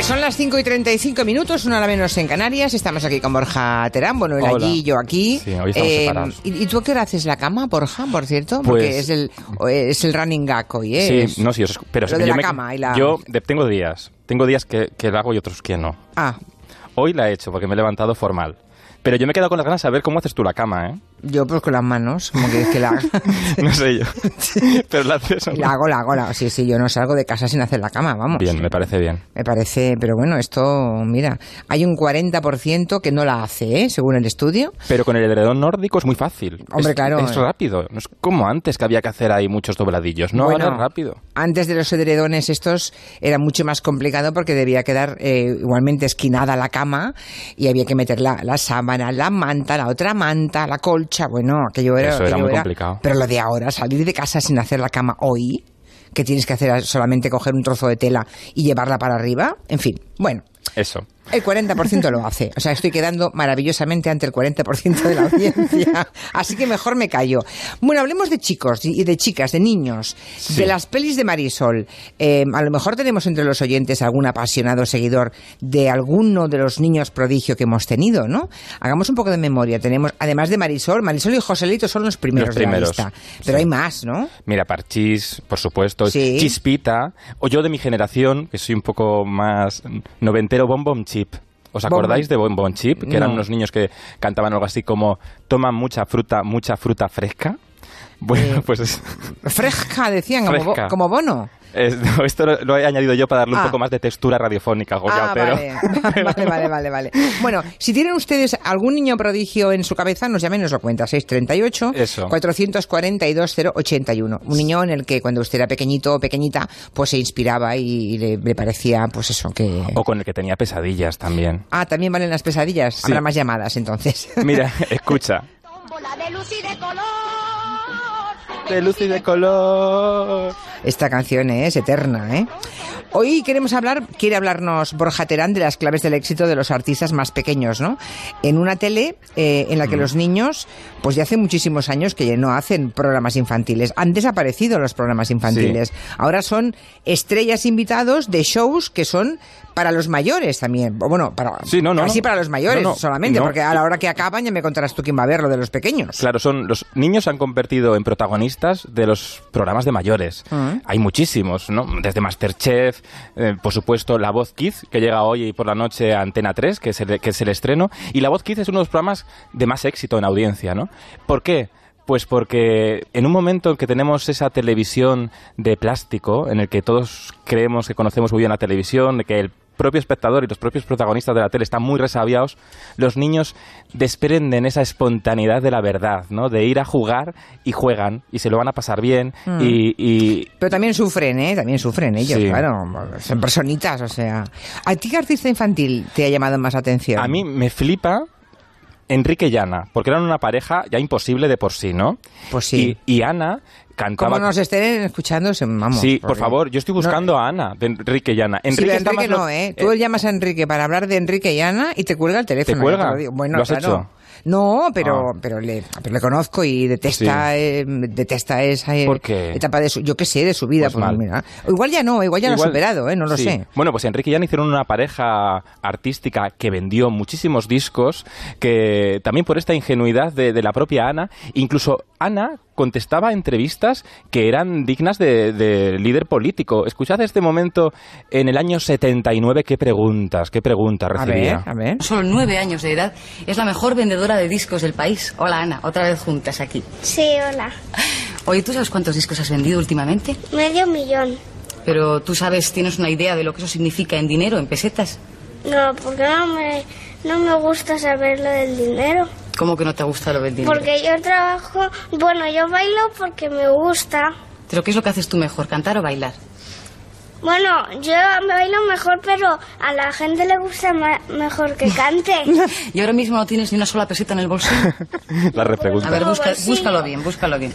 Pues son las 5 y 35 minutos, una hora menos en Canarias. Estamos aquí con Borja Terán. Bueno, él Hola. allí, yo aquí. Sí, hoy estamos separados. ¿y, y tú a qué hora haces la cama, Borja, por cierto? Porque Pues- es el, es el running gag hoy, ¿eh? Es- Sí, no, sí, pero lo de yo la me- cama y la- Yo de- tengo días, tengo días que, que la hago y otros que no. Ah, Hoy la he hecho porque me he levantado formal. Pero yo me he quedado con las ganas de saber cómo haces tú la cama, ¿eh? Yo pues con las manos, como que, que la. No sé yo. Pero la haces. ¿o no? La hago, la hago, la- sí, sí, yo no salgo de casa sin hacer la cama, vamos. Bien, me parece bien. Me parece, pero bueno, esto, mira, hay un 40% que no la hace, ¿eh? Según el estudio. Pero con el edredón nórdico es muy fácil. Hombre, Es- claro. Es rápido. No es como antes que había que hacer ahí muchos dobladillos. No, Bueno, ahora es rápido. Antes de los edredones estos era mucho más complicado porque debía quedar eh, igualmente esquinada la cama y había que meter la, la sábana, la manta, la otra manta, la colcha. Bueno, aquello era... Eso era aquello muy complicado. Pero lo de ahora, salir de casa sin hacer la cama hoy, que tienes que hacer solamente coger un trozo de tela y llevarla para arriba, en fin, bueno. Eso. El 40% lo hace. O sea, estoy quedando maravillosamente ante el 40% de la audiencia. Así que mejor me callo. Bueno, hablemos de chicos y de chicas, de niños, Sí. de las pelis de Marisol. Eh, a lo mejor tenemos entre los oyentes algún apasionado seguidor de alguno de los niños prodigio que hemos tenido, ¿no? Hagamos un poco de memoria. Tenemos, además de Marisol, Marisol y Joselito son los primeros, Los primeros, de la lista. Pero sí. hay más, ¿no? Mira, Parchís, por supuesto, Sí. Chispita, o yo de mi generación, que soy un poco más noventero, Bom Bom Chip. ¿Os acordáis de Bom Bom Chip? Que eran No. unos niños que cantaban algo así como toman mucha fruta, mucha fruta fresca. Bueno, Eh, pues es- Fresca, decían, como bono. Es- no, esto lo, lo he añadido yo para darle Ah. un poco más de textura radiofónica, Goya, Ah, pero... vale. vale, vale, vale, vale. Bueno, si tienen ustedes algún niño prodigio en su cabeza, nos llamen y nos lo cuenta. 638 Eso. 442 081. Un niño en el que cuando usted era pequeñito o pequeñita, pues se inspiraba y le, le parecía, pues eso, que... O con el que tenía pesadillas también. Ah, también valen las pesadillas. Sí. Habrá más llamadas entonces. Mira, escucha. Tómbola de luz y de color. De luz y de color. Esta canción es eterna, ¿eh? Hoy queremos hablar, quiere hablarnos Borja Terán de las claves del éxito de los artistas más pequeños, ¿no? En una tele eh, en la que los niños, pues ya hace muchísimos años que ya no hacen programas infantiles. Han desaparecido los programas infantiles. Ahora son estrellas invitados de shows que son para los mayores también. O Bueno, para, Sí, no, no, casi no. para los mayores solamente, porque a la hora que acaban ya me contarás tú quién va a ver lo de los pequeños. Claro, son los niños se han convertido en protagonistas de los programas de mayores. Ah. Hay muchísimos, ¿no? Desde Masterchef, eh, por supuesto, La Voz Kids, que llega hoy por la noche a Antena 3, que es el, que es el estreno. Y La Voz Kids es uno de los programas de más éxito en audiencia, ¿no? ¿Por qué? Pues porque en un momento en que tenemos esa televisión de plástico, en el que todos creemos que conocemos muy bien la televisión, de que el propio espectador y los propios protagonistas de la tele están muy resabiados, los niños desprenden esa espontaneidad de la verdad, ¿no? De ir a jugar y juegan y se lo van a pasar bien Mm. y, y- Pero también sufren, ¿eh? También sufren ellos, Sí. claro. Son personitas, o sea. ¿A ti qué artista infantil te ha llamado más atención? a mí me flipa Enrique y Ana, porque eran una pareja ya imposible de por sí, ¿no? Pues sí. Y, y Ana cantaba... Como nos estén escuchando, vamos. sí, por favor, yo estoy buscando a Ana, de Enrique y Ana. Sí, Enrique, está Enrique no, lo- ¿eh? Tú llamas a Enrique para hablar de Enrique y Ana y te cuelga el teléfono. ¿Te cuelga? ya lo digo. Bueno, ¿Lo has claro. hecho? No, pero, Ah. pero, le, pero le conozco y detesta, Sí. eh, detesta esa eh, etapa de su, yo qué sé, de su vida. Pues mal. mira. Igual ya no, igual ya lo ha Igual- superado, ¿eh? No lo sí. sé. Bueno, pues Enrique y Ana hicieron una pareja artística que vendió muchísimos discos, que también por esta ingenuidad de, de la propia Ana, incluso Ana contestaba entrevistas que eran dignas de, de líder político. Escuchad este momento en el año 79, qué preguntas, qué preguntas A ver, recibía. a ver. Solo nueve años de edad, es la mejor vendedora de discos del país. Hola Ana, otra vez juntas aquí. Sí, hola. Oye, ¿tú sabes cuántos discos has vendido últimamente? Medio millón. Pero tú sabes, tienes una idea de lo que eso significa en dinero, en pesetas. No, porque no me, no me gusta saber lo del dinero. ¿Cómo que no te gusta lo del dinero? Porque yo trabajo, bueno, yo bailo porque me gusta. ¿Pero qué es lo que haces tú mejor, cantar o bailar? Bueno, yo me bailo mejor, pero a la gente le gusta mejor que cante. Y ahora mismo no tienes ni una sola peseta en el bolsillo. La repregunta. A ver, busca- búscalo bien, búscalo bien.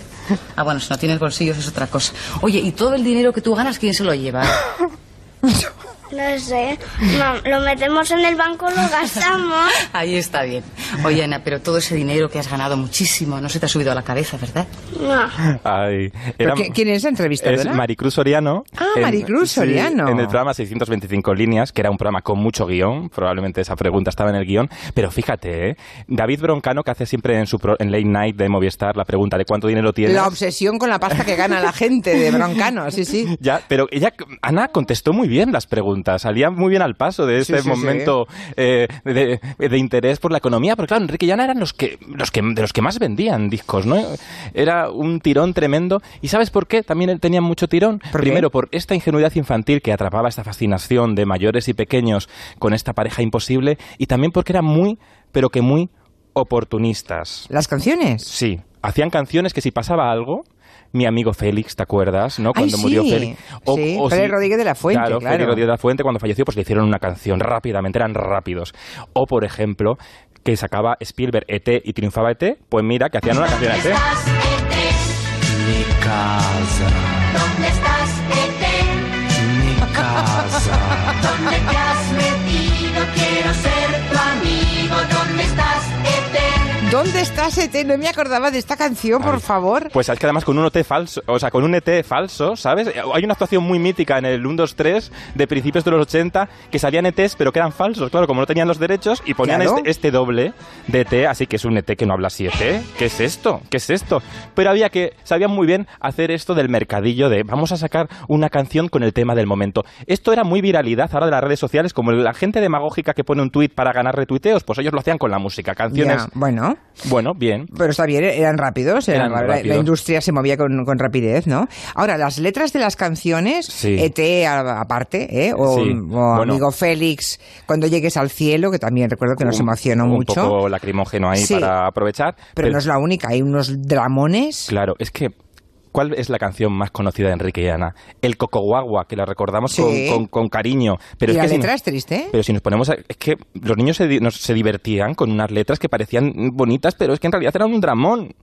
Ah, bueno, si no tienes bolsillos es otra cosa. Oye, ¿y todo el dinero que tú ganas quién se lo lleva? No sé. No, lo metemos en el banco, lo gastamos. Ahí está bien. Oye, Ana, pero todo ese dinero que has ganado muchísimo no se te ha subido a la cabeza, ¿verdad? No. Ay, ¿Pero era- qué- ¿Quién es la entrevistadora? Es Maricruz Soriano. Ah, Maricruz sí, Soriano. en el programa 625 líneas, que era un programa con mucho guion. Probablemente esa pregunta estaba en el guion. Pero fíjate, ¿eh? David Broncano, que hace siempre en su pro- en Late Night de Movistar la pregunta de cuánto dinero tienes. La obsesión con la pasta que gana la gente de Broncano, sí, sí. Ya, pero ella, Ana contestó muy bien las preguntas, salía muy bien al paso de este Sí, sí, momento eh, de, de interés por la economía, porque claro, Enrique y Ana eran los que, los que, de los que más vendían discos, ¿no? Era un tirón tremendo. ¿Y sabes por qué? También tenían mucho tirón. Primero, por esta ingenuidad infantil que atrapaba esta fascinación de mayores y pequeños con esta pareja imposible, y también porque eran muy, pero que muy oportunistas. ¿Las canciones? Sí, hacían canciones que si pasaba algo, mi amigo Félix, ¿te acuerdas? ¿No? Cuando Ay, murió sí. Félix. Sí, Félix Rodríguez de la Fuente, Claro, claro. Félix Rodríguez de la Fuente cuando falleció, pues le hicieron una canción rápidamente, eran rápidos. O, por ejemplo, que sacaba Spielberg ET y triunfaba ET, pues mira, que hacían una canción a ET. Mi casa. ¿Dónde estás, Ete? Mi casa. ¿Dónde ¿Dónde estás, ET? No me acordaba de esta canción, por favor. Pues es que además con un ET falso, o sea, con un ET falso, ¿sabes? Hay una actuación muy mítica en el 1, 2, 3 de principios de los 80 que salían ETs pero que eran falsos, claro, como no tenían los derechos y ponían Claro. este, este doble de ET, así que es un ET que no habla así ET. ¿Qué es esto? ¿Qué es esto? Pero había que, sabían muy bien hacer esto del mercadillo de vamos a sacar una canción con el tema del momento. Esto era muy viralidad ahora de las redes sociales, como la gente demagógica que pone un tuit para ganar retuiteos, pues ellos lo hacían con la música, canciones. Bueno, Bueno, bien. pero está bien, eran rápidos, eran- Eran la- industria se movía con, con rapidez, ¿no? Ahora, las letras de las canciones, Sí. ET aparte, ¿eh? O, Sí, o bueno. Amigo Félix, Cuando llegues al cielo, que también recuerdo que nos un- emocionó un mucho. poco lacrimógeno ahí Sí. para aprovechar. Pero no es la única, hay unos dramones. Claro, es que. ¿Cuál es la canción más conocida de Enrique y Ana? El Coco Guagua, que la recordamos Sí. con, con- con cariño. Pero y es la que si letra nos- es triste. Pero si nos ponemos a- Es que los niños se, nos- se divertían con unas letras que parecían bonitas, pero es que en realidad eran un dramón.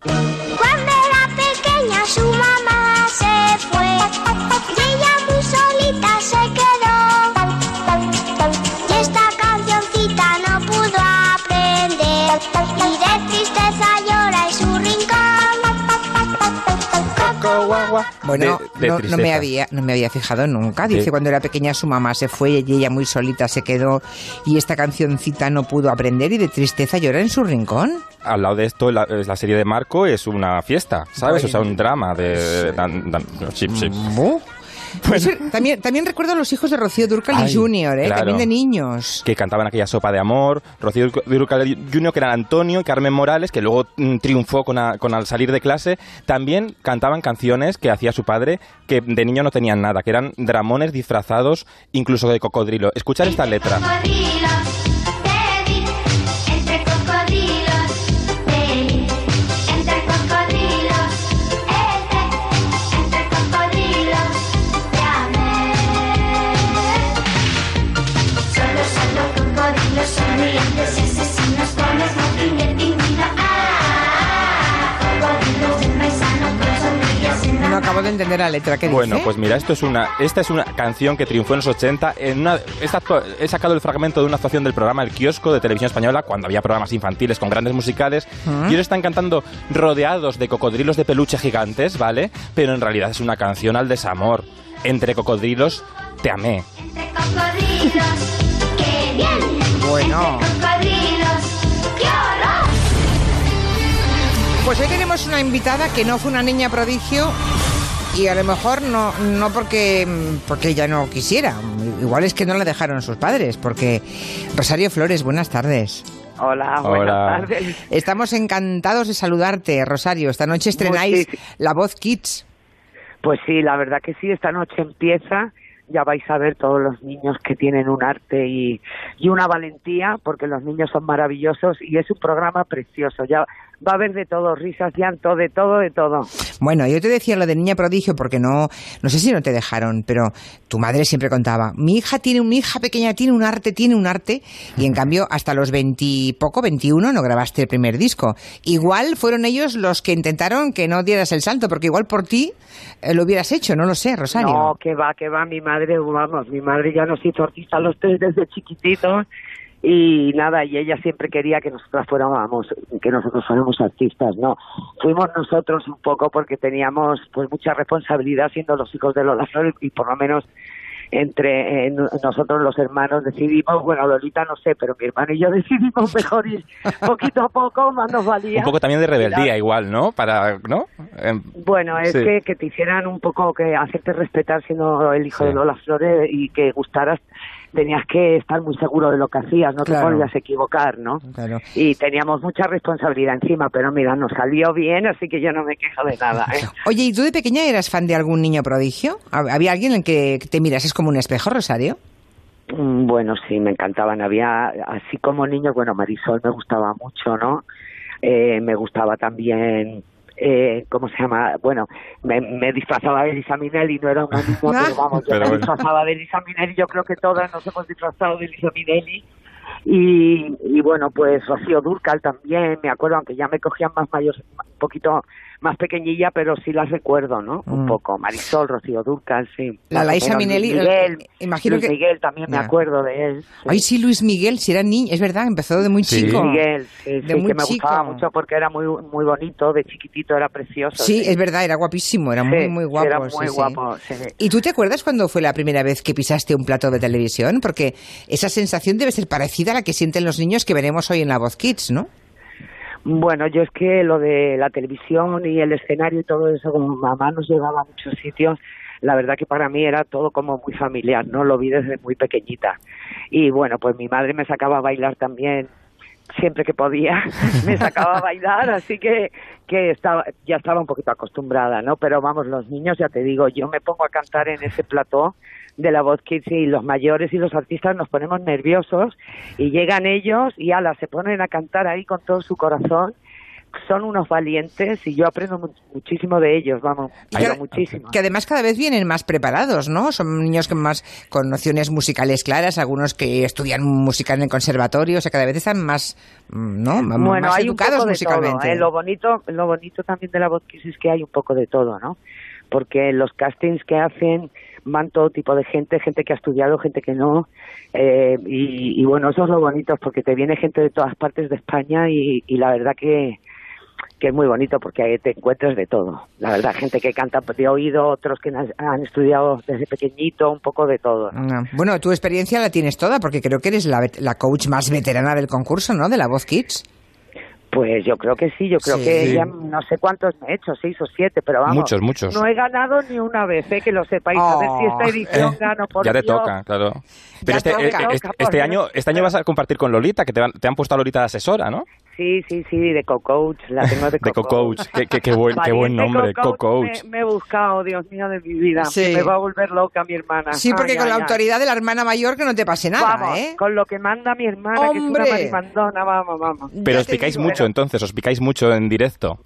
Bueno, de- de no, no me había, no me había fijado nunca. Dice, Sí. cuando era pequeña su mamá se fue y ella muy solita se quedó y esta cancioncita no pudo aprender y de tristeza llora en su rincón. Al lado de esto, la, la serie de Marco es una fiesta, ¿sabes? O sea, un drama de... dan- dan- sí, sí. Bu. Pues, también, también recuerdo a los hijos de Rocío Durcal Ay, y Junior, ¿eh? claro. también de niños. que cantaban aquella sopa de amor, Rocío Durcal Jr., que eran Antonio y Carmen Morales, que luego mm, triunfó con, a- con al salir de clase, también cantaban canciones que hacía su padre, que de niño no tenían nada, que eran dramones disfrazados incluso de cocodrilo. Escuchar esta letra. De la letra que Bueno, dice. pues mira, esto es una, esta es una canción que triunfó en los 80. En una, esta he sacado el fragmento de una actuación del programa El Kiosco de Televisión Española, cuando había programas infantiles con grandes musicales. Ah. Y ellos están cantando rodeados de cocodrilos de peluche gigantes, ¿vale? Pero en realidad es una canción al desamor. Entre cocodrilos, te amé. Entre cocodrilos, qué bien. Bueno. Entre cocodrilos, qué horror. Pues hoy tenemos una invitada que no fue una niña prodigio y a lo mejor no, no porque, porque ella no quisiera. Igual es que no la dejaron sus padres, porque Rosario Flores, buenas tardes. Hola, Hola. buenas tardes. Estamos encantados de saludarte, Rosario. Esta noche estrenáis Muchis- La Voz Kids. Pues sí, la verdad que sí, esta noche empieza. Ya vais a ver todos los niños que tienen un arte y, y una valentía, porque los niños son maravillosos y es un programa precioso. Ya va a haber de todo, risas, llanto, de todo, de todo. Bueno, yo te decía lo de niña prodigio porque no, no sé si no te dejaron, pero tu madre siempre contaba, mi hija tiene, mi hija pequeña tiene un arte, tiene un arte, y en cambio hasta los veintipoco, veintiuno, no grabaste el primer disco. Igual fueron ellos los que intentaron que no dieras el salto, porque igual por ti eh, lo hubieras hecho, no lo sé, Rosario. No, que va, que va, mi madre, vamos, mi madre ya nos hizo artistas los tres desde chiquititos y nada, y ella siempre quería que nosotras fuéramos, que nosotros fuéramos artistas, ¿no? Fuimos nosotros un poco porque teníamos pues mucha responsabilidad siendo los hijos de Lola Flores y por lo menos entre eh, nosotros los hermanos decidimos, bueno, Lolita no sé, pero mi hermano y yo decidimos mejor ir poquito a poco, más nos valía. Un poco también de rebeldía igual, ¿no? Para, ¿no? Bueno, es Sí. que, que te hicieran un poco que hacerte respetar siendo el hijo Sí. de Lola Flores y que gustaras, tenías que estar muy seguro de lo que hacías, no Claro. te podías equivocar, ¿no? Claro. Y teníamos mucha responsabilidad encima, pero mira, nos salió bien, así que yo no me quejo de nada. ¿eh? Oye, ¿y tú de pequeña eras fan de algún niño prodigio? ¿Hab- ¿Había alguien en el que te mirases como un espejo, Rosario? Mm, Bueno, sí, me encantaban. Había, así como niños, bueno, Marisol me gustaba mucho, ¿no? Eh, me gustaba también, eh, ¿cómo se llama? Bueno, me, me disfrazaba de Elisa Minelli, no era una niña, pero vamos, yo Pero me bueno. disfrazaba de Elisa Minelli, yo creo que todas nos hemos disfrazado de Elisa Minelli. Y, y bueno, pues Rocío Durcal también, me acuerdo, aunque ya me cogían más mayor, un poquito más pequeñilla, pero sí las recuerdo, ¿no? Un Mm. poco. Marisol, Rocío Durcal, sí. La Laisa. Minelli, Luis Miguel, eh, imagino Luis que- Miguel también me acuerdo de él. sí. Ay, sí, Luis Miguel, si era niño, es verdad, empezó de muy Sí. chico. Miguel, sí, de sí, muy que me chico. gustaba mucho porque era muy muy bonito, de chiquitito era precioso. Sí, es verdad, era guapísimo, era muy, Sí, muy guapo. Era muy sí, sí. guapo, sí. ¿Y tú te acuerdas cuando fue la primera vez que pisaste un plato de televisión? Porque esa sensación debe ser parecida a la que sienten los niños que veremos hoy en la Voz Kids, ¿no? Bueno, yo es que lo de la televisión y el escenario y todo eso, como mamá nos llevaba a muchos sitios, la verdad que para mí era todo como muy familiar, ¿no? Lo vi desde muy pequeñita. Y bueno, pues mi madre me sacaba a bailar también siempre que podía, me sacaba a bailar, así que, que estaba, ya estaba un poquito acostumbrada, ¿no? Pero vamos, los niños, ya te digo, yo me pongo a cantar en ese plató de la voz kids y los mayores y los artistas nos ponemos nerviosos y llegan ellos y ala, se ponen a cantar ahí con todo su corazón. Son unos valientes y yo aprendo mu- muchísimo de ellos, vamos, que- muchísimo. Que además cada vez vienen más preparados, ¿no? Son niños con más con nociones musicales claras, algunos que estudian música en el conservatorio, o sea, cada vez están más, ¿no? M- bueno, más hay un educados poco de musicalmente. todo. ¿eh? Lo bonito, lo bonito también de la voz es que hay un poco de todo, ¿no? Porque los castings que hacen van todo tipo de gente, gente que ha estudiado, gente que no, eh, y, y bueno, eso es lo bonito, porque te viene gente de todas partes de España y, y la verdad que, que es muy bonito porque ahí te encuentras de todo. La verdad, gente que canta de oído, otros que han, estudiado desde pequeñito, un poco de todo. Ah, Bueno, tu experiencia la tienes toda, porque creo que eres la, la coach más veterana del concurso, ¿no? De la Voz Kids. Pues yo creo que sí, yo creo Sí. que ya no sé cuántos me he hecho, seis o siete, pero vamos. Muchos, muchos. No he ganado ni una vez, ¿eh? que lo sepáis. A ver si esta Oh. edición Eh, gano por ya te toca, claro. Pero Ya este, toca. eh, Toca, este, este año, este año vas a compartir con Lolita, que te, van- te han puesto a Lolita de asesora, ¿no? Sí, sí, sí, de co-coach, la tengo de De co-coach. co-coach. Qué, qué- qué buen, qué buen Valiente nombre, co-coach. Me, me he buscado, Dios mío, de mi vida. Sí. Me va a volver loca mi hermana. Sí, porque Ay, con la ay, autoridad de la hermana mayor que no te pase nada, Vamos, ¿eh? con lo que manda mi hermana, ¡Hombre! que es una marimandona, vamos, vamos. Pero Ya os picáis digo. mucho entonces, os picáis mucho en directo.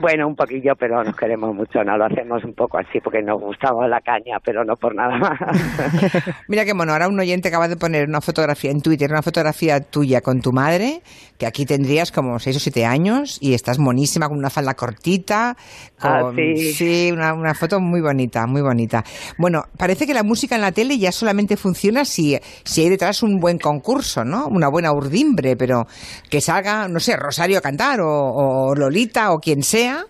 Bueno, un poquillo, pero nos queremos mucho, no lo hacemos un poco así porque nos gustaba la caña, pero no por nada más. Mira qué mono, ahora un oyente acaba de poner una fotografía en Twitter, una fotografía tuya con tu madre, que aquí tendrías como seis o siete años y estás monísima con una falda cortita. Ah, Con, sí. una, una foto muy bonita, muy bonita. Bueno, parece que la música en la tele ya solamente funciona si, si hay detrás un buen concurso, ¿no? Una buena urdimbre, pero que salga, no sé, Rosario a cantar o, o Lolita o quien sea.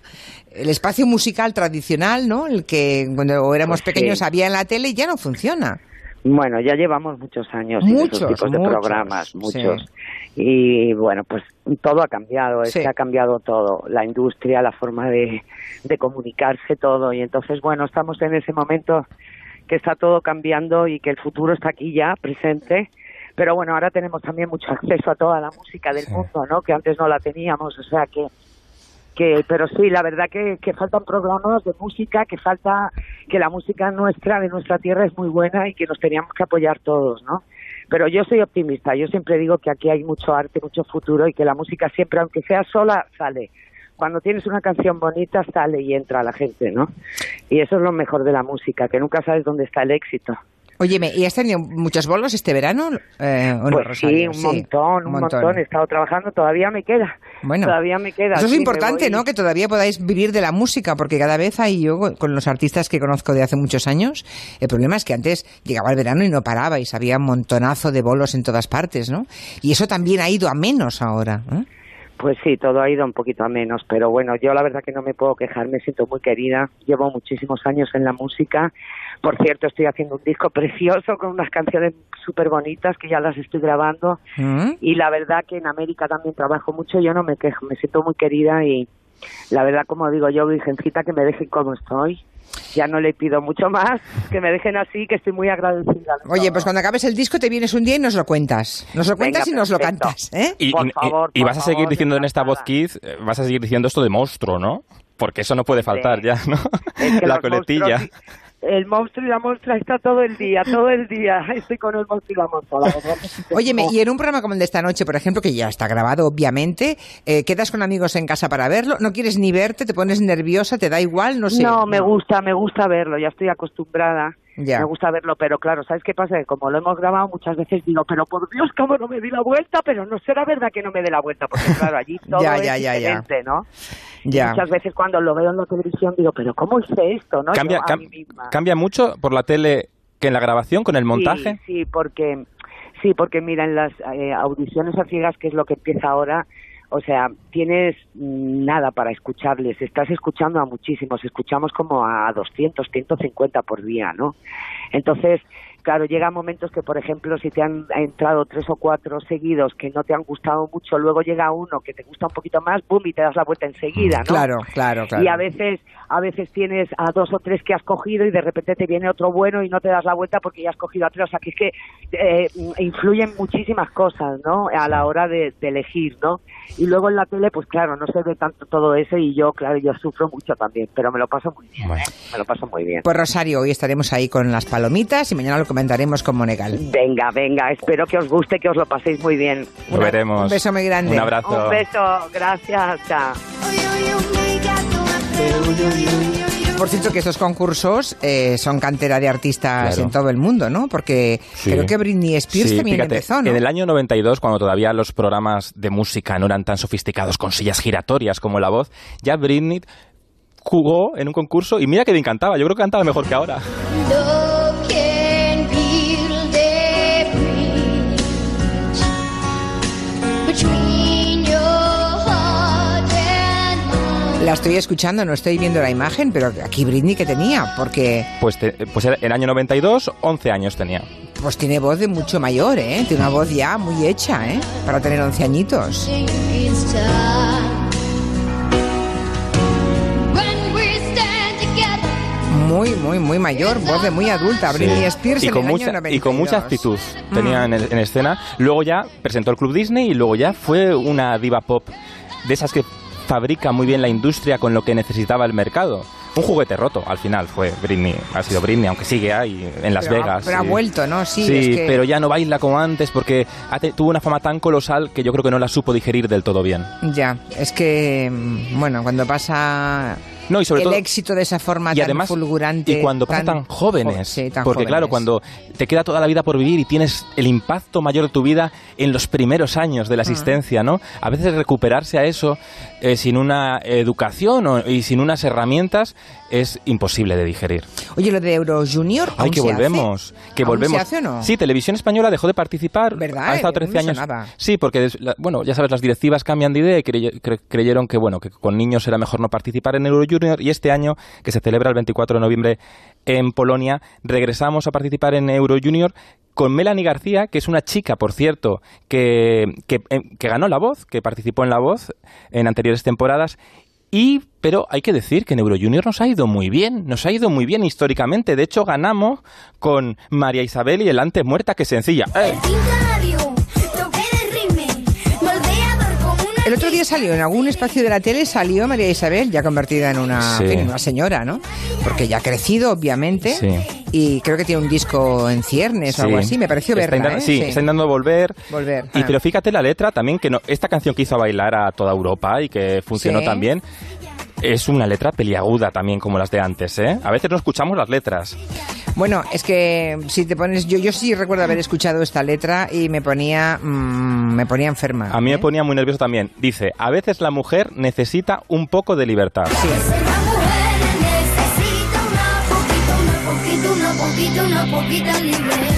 El espacio musical tradicional, ¿no? El que cuando éramos Pues sí. pequeños había en la tele ya no funciona. Bueno, ya llevamos muchos años en Muchos, esos tipos de muchos, programas, sí. muchos. Y bueno, pues todo ha cambiado, es Sí. que ha cambiado todo, la industria, la forma de, de comunicarse, todo. Y entonces, bueno, estamos en ese momento que está todo cambiando y que el futuro está aquí ya, presente. Pero bueno, ahora tenemos también mucho acceso a toda la música del Sí. mundo, ¿no? Que antes no la teníamos, o sea que que pero sí la verdad que, que faltan programas de música que falta que la música nuestra de nuestra tierra es muy buena y que nos teníamos que apoyar todos no Pero yo soy optimista, yo siempre digo que aquí hay mucho arte, mucho futuro y que la música siempre, aunque sea sola, sale. Cuando tienes una canción bonita, sale y entra la gente, ¿no? Y eso es lo mejor de la música, que nunca sabes dónde está el éxito. Óyeme, ¿y has tenido muchos bolos este verano? Eh, ¿o no, pues sí, un montón, un montón. He estado trabajando, todavía me queda. Bueno, todavía me queda. Eso es sí, importante, ¿no? Que todavía podáis vivir de la música, porque cada vez hay yo con los artistas que conozco de hace muchos años, el problema es que antes llegaba el verano y no parabais, había un montonazo de bolos en todas partes, ¿no? Y eso también ha ido a menos ahora. ¿eh? Pues sí, todo ha ido un poquito a menos, pero bueno, yo la verdad que no me puedo quejar, me siento muy querida, llevo muchísimos años en la música, por cierto estoy haciendo un disco precioso con unas canciones súper bonitas que ya las estoy grabando ¿Mm? y la verdad que en América también trabajo mucho, yo no me quejo, me siento muy querida y la verdad como digo yo, virgencita, que me dejen como estoy, ya no le pido mucho más, que me dejen así, que estoy muy agradecida. de Oye, todo. pues cuando acabes el disco te vienes un día y nos lo cuentas. Nos lo cuentas Venga, y nos lo cantas, ¿eh? Y, Por y- favor, y por vas a seguir favor, diciendo en esta voz. Keith, eh, vas a seguir diciendo esto de monstruo, ¿no? Porque eso no puede faltar Sí. ya, ¿no? Es que la coletilla. El monstruo y la monstrua está todo el día, todo el día. Estoy con el monstruo y la monstrua, la verdad Óyeme, y en un programa como el de esta noche, por ejemplo, que ya está grabado, obviamente, eh, quedas con amigos en casa para verlo, no quieres ni verte, te pones nerviosa, te da igual, no sé. No, me gusta, me gusta verlo, ya estoy acostumbrada. Ya. Me gusta verlo, pero claro, ¿sabes qué pasa? Que como lo hemos grabado muchas veces digo, pero por Dios, cómo no me di la vuelta, pero no será verdad que no me dé la vuelta, porque claro, allí todo Ya, es ya, diferente, ¿no? Ya. Muchas veces cuando lo veo en la televisión digo, pero ¿cómo hice esto? ¿no? Cambia, Yo a cam- mí misma. cambia mucho por la tele que en la grabación, con el montaje. Sí, sí, porque sí, porque mira en las eh, audiciones a ciegas, que es lo que empieza ahora, o sea, tienes nada para escucharles, estás escuchando a muchísimos, escuchamos como a 200, 150 por día, ¿no? Entonces, claro, llega momentos que, por ejemplo, si te han entrado tres o cuatro seguidos que no te han gustado mucho, luego llega uno que te gusta un poquito más, boom, y te das la vuelta enseguida, ¿no? Claro, claro, claro. Y a veces, a veces tienes a dos o tres que has cogido y de repente te viene otro bueno y no te das la vuelta porque ya has cogido a tres. O sea, que es que eh, influyen muchísimas cosas, ¿no? A la hora de, de elegir, ¿no? Y luego en la tele, pues claro, no se ve tanto todo eso y yo, claro, yo sufro mucho también, pero me lo paso muy bien, Bueno. ¿eh? Me lo paso muy bien. Pues Rosario, hoy estaremos ahí con las palomitas y mañana lo comentaremos con Monegal. Venga, venga, espero que os guste, que os lo paséis muy bien. Lo veremos. un beso muy grande. Un abrazo. Un beso, gracias, chao. Por cierto que estos concursos eh, son cantera de artistas Claro. en todo el mundo, ¿no? Porque Sí. creo que Britney Spears Sí, también fíjate, empezó, ¿no? En el año 92, cuando todavía los programas de música no eran tan sofisticados con sillas giratorias como la voz, ya Britney jugó en un concurso y mira que bien cantaba. Yo creo que cantaba mejor que ahora. Love La estoy escuchando, no estoy viendo la imagen, pero aquí Britney que tenía, porque Pues, te- pues era- en el año 92, 11 años tenía. pues tiene voz de mucho mayor, ¿eh? Tiene una voz ya muy hecha, ¿eh? Para tener 11 añitos. Muy, muy, muy mayor, voz de muy adulta. Britney Sí. Spears y en con el mucha, año 92. Y con mucha actitud tenía en, en escena. Luego ya presentó el Club Disney y luego ya fue una diva pop de esas que fabrica muy bien la industria con lo que necesitaba el mercado. Un juguete roto, al final fue Britney, ha sido Britney, aunque sigue ahí en Las Pero ha- Vegas. pero ha vuelto, ¿no? Sí, Sí, es que- pero ya no baila como antes porque tuvo una fama tan colosal que yo creo que no la supo digerir del todo bien. Ya, es que, mm, bueno, cuando pasa No, y sobre el todo- éxito de esa forma y tan además fulgurante. y cuando pasan tan jóvenes jo- sí, tan porque claro cuando te queda toda la vida por vivir y tienes el impacto mayor de tu vida en los primeros años de la existencia no a veces recuperarse a eso eh, sin una educación o- y sin unas herramientas es imposible de digerir Oye, lo de Euro Junior. Ay, ¿aún que se hace? volvemos, que ¿Aún volvemos. se hace o no? Sí, Televisión Española dejó de participar. ¿Verdad? Ha estado No me 13 años. sonaba. Sí, porque bueno, ya sabes, las directivas cambian de idea y creye- cre- creyeron que bueno, que con niños era mejor no participar en Euro Junior y este año que se celebra el 24 de noviembre en Polonia, regresamos a participar en Euro Junior con Melanie García, que es una chica, por cierto, que, que, eh, que ganó la voz, que participó en la voz en anteriores temporadas y, pero hay que decir que en Junior nos ha ido muy bien, nos ha ido muy bien históricamente. De hecho, ganamos con María Isabel y el antes muerta que sencilla. ¡Eh! El otro día salió en algún espacio de la tele, salió María Isabel, ya convertida en una, Sí. en fin, una señora, ¿no? Porque ya ha crecido, obviamente. Sí. y creo que tiene un disco en ciernes o algo así. Me pareció Está verla, ¿eh? Sí, está intentando volver. Volver. Y Ah. pero fíjate la letra también, que no, esta canción que hizo bailar a toda Europa y que funcionó también, es una letra peliaguda también como las de antes, ¿eh? A veces no escuchamos las letras. Bueno, es que si te pones, yo, yo sí recuerdo haber escuchado esta letra y me ponía, mm, me ponía enferma. A mí me ¿eh? ponía muy nervioso también. Dice, a veces la mujer necesita un poco de libertad. Sí. La mujer necesita una poquito, una poquito, una poquito, una poquita libertad.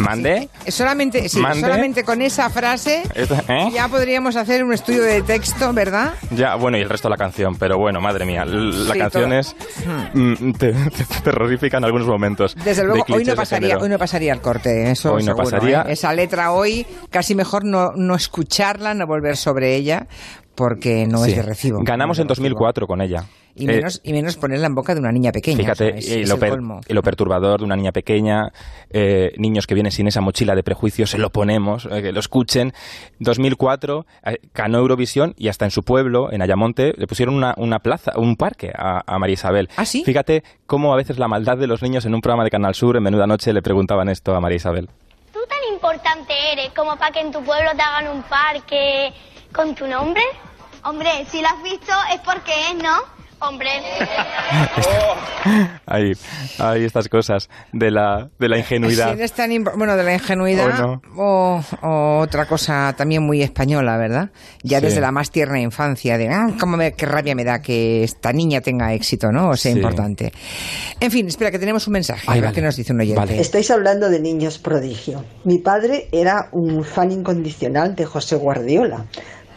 ¿Mande? Solamente, sí, ¿Mande? solamente con esa frase ¿eh? ya podríamos hacer un estudio de texto, ¿verdad? Ya, bueno, y el resto de la canción, pero bueno, madre mía, la Sí, canción todo. es mm, te- te- terrorífica en algunos momentos. Desde de luego, hoy clichés no de pasaría, hoy no pasaría el corte, eso Hoy no seguro, pasaría. ¿eh? Esa letra hoy, casi mejor no, no escucharla, no volver sobre ella, porque no Sí. es de recibo. Ganamos en es de recibo. 2004 con ella. Y Eh, menos, y menos ponerla en boca de una niña pequeña. Fíjate, o sea, es- y es lo, el per- colmo. y lo perturbador de una niña pequeña, eh, niños que vienen sin esa mochila de prejuicios, se lo ponemos, eh, que lo escuchen. 2004, eh, ganó Eurovisión y hasta en su pueblo, en Ayamonte, le pusieron una, una plaza, un parque a, a María Isabel. ¿Ah, sí? Fíjate cómo a veces la maldad de los niños en un programa de Canal Sur, en Menuda Noche, le preguntaban esto a María Isabel. ¿Tú tan importante eres como para que en tu pueblo te hagan un parque con tu nombre? Hombre, si lo has visto es porque es, ¿no? Hombre. Ahí, ahí estas cosas de la, de la Si ingenuidad. eres tan impo- bueno, de la ingenuidad O no. o, o otra cosa también muy española, ¿verdad? Ya Sí. desde la más tierna infancia, de "Ah, cómo me, qué rabia me da que esta niña tenga éxito, ¿no? O sea, Sí. importante. En fin, espera, que tenemos un mensaje. Ay, a ver vale. qué nos dice un oyente. Vale. Estáis hablando de niños prodigio. Mi padre era un fan incondicional de José Guardiola.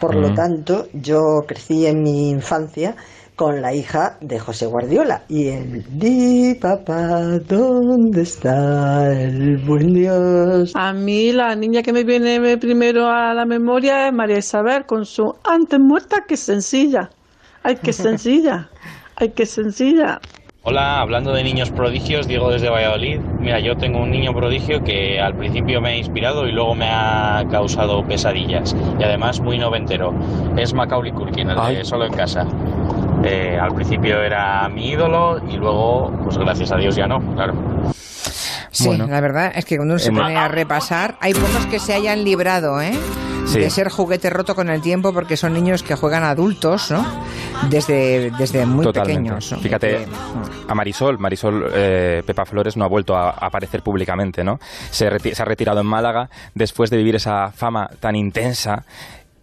Por lo Mm. tanto, yo crecí en mi infancia con la hija de José Guardiola. Y el Di papá, ¿dónde está el buen Dios? A mí la niña que me viene primero a la memoria es María Isabel con su antes muerta que sencilla. Ay, qué sencilla. Ay, qué sencilla. Hola, hablando de niños prodigios, Diego desde Valladolid. Mira, yo tengo un niño prodigio que al principio me ha inspirado y luego me ha causado pesadillas. Y además muy noventero. Es Macaulay Culkin, el de. Solo en Casa. Eh, al principio era mi ídolo y luego, pues gracias a Dios ya no, claro. Sí, Bueno. la verdad es que cuando uno se pone a repasar, hay pocos que se hayan librado, ¿eh? Sí. De ser juguete roto con el tiempo porque son niños que juegan adultos, ¿no? Desde, desde muy Totalmente. pequeños. ¿no? Fíjate, Que- a Marisol, Marisol eh, Pepa Flores no ha vuelto a, a aparecer públicamente, ¿no? Se, se ha retirado en Málaga después de vivir esa fama tan intensa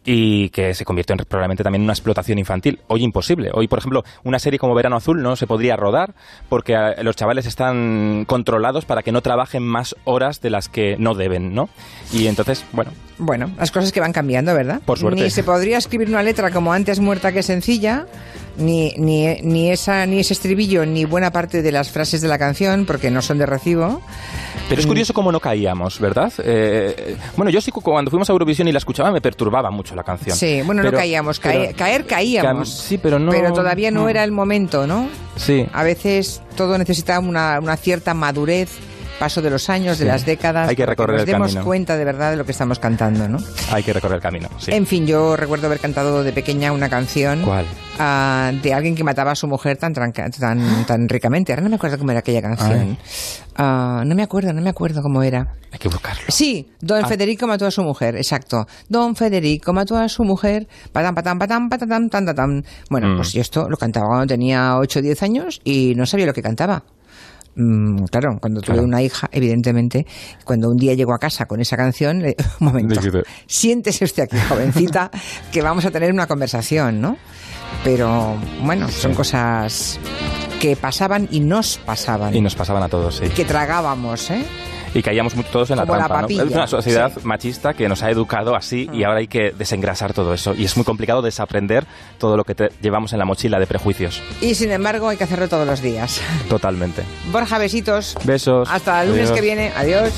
y que se convirtió en, probablemente también en una explotación infantil. Hoy imposible. Hoy, por ejemplo, una serie como Verano Azul no se podría rodar porque eh, los chavales están controlados para que no trabajen más horas de las que no deben, ¿no? Y entonces, bueno, Bueno, las cosas que van cambiando, ¿verdad? Por suerte. Ni se podría escribir una letra como antes muerta que sencilla, ni, ni, ni, esa, ni ese estribillo, ni buena parte de las frases de la canción, porque no son de recibo. Pero es curioso cómo no caíamos, ¿verdad? Eh, bueno, yo sí cu- cuando fuimos a Eurovisión y la escuchaba me perturbaba mucho la canción. Sí, bueno, no caíamos, cae- pero- caer caíamos. Sí, pero no- Pero todavía no mm. era el momento, ¿no? Sí. A veces todo necesita una, una cierta madurez, paso de los años, de las décadas, Hay que recorrer nos el demos camino. cuenta de verdad de lo que estamos cantando, ¿no? Hay que recorrer el camino, sí. En fin, yo recuerdo haber cantado de pequeña una canción ¿Cuál? ah, de alguien que mataba a su mujer tan, tranca- tan, tan ricamente. Ahora no me acuerdo cómo era aquella canción. Ah, no me acuerdo, no me acuerdo cómo era. Hay que buscarlo. Sí, Don Ah. Federico mató a su mujer, exacto. Don Federico mató a su mujer, patam, patam, patam, patam, tan, tan. Bueno, Mm. pues yo esto lo cantaba cuando tenía 8 o 10 años y no sabía lo que cantaba. Mm, claro, cuando tuve Claro. una hija, evidentemente, cuando un día llegó a casa con esa canción, le- un momento, siéntese usted aquí, jovencita, que vamos a tener una conversación, ¿no? Pero bueno, son cosas que pasaban y nos pasaban, Y nos pasaban a todos, sí. que tragábamos, ¿eh? Y caíamos todos en la Como la trampa, ¿no? papilla, Es una sociedad sí. machista que nos ha educado así y ahora hay que desengrasar todo eso. Y es muy complicado desaprender todo lo que te- llevamos en la mochila de prejuicios. Y sin embargo hay que hacerlo todos los días. Totalmente. Borja, besitos. Besos. Hasta el lunes Adiós. que viene. Adiós.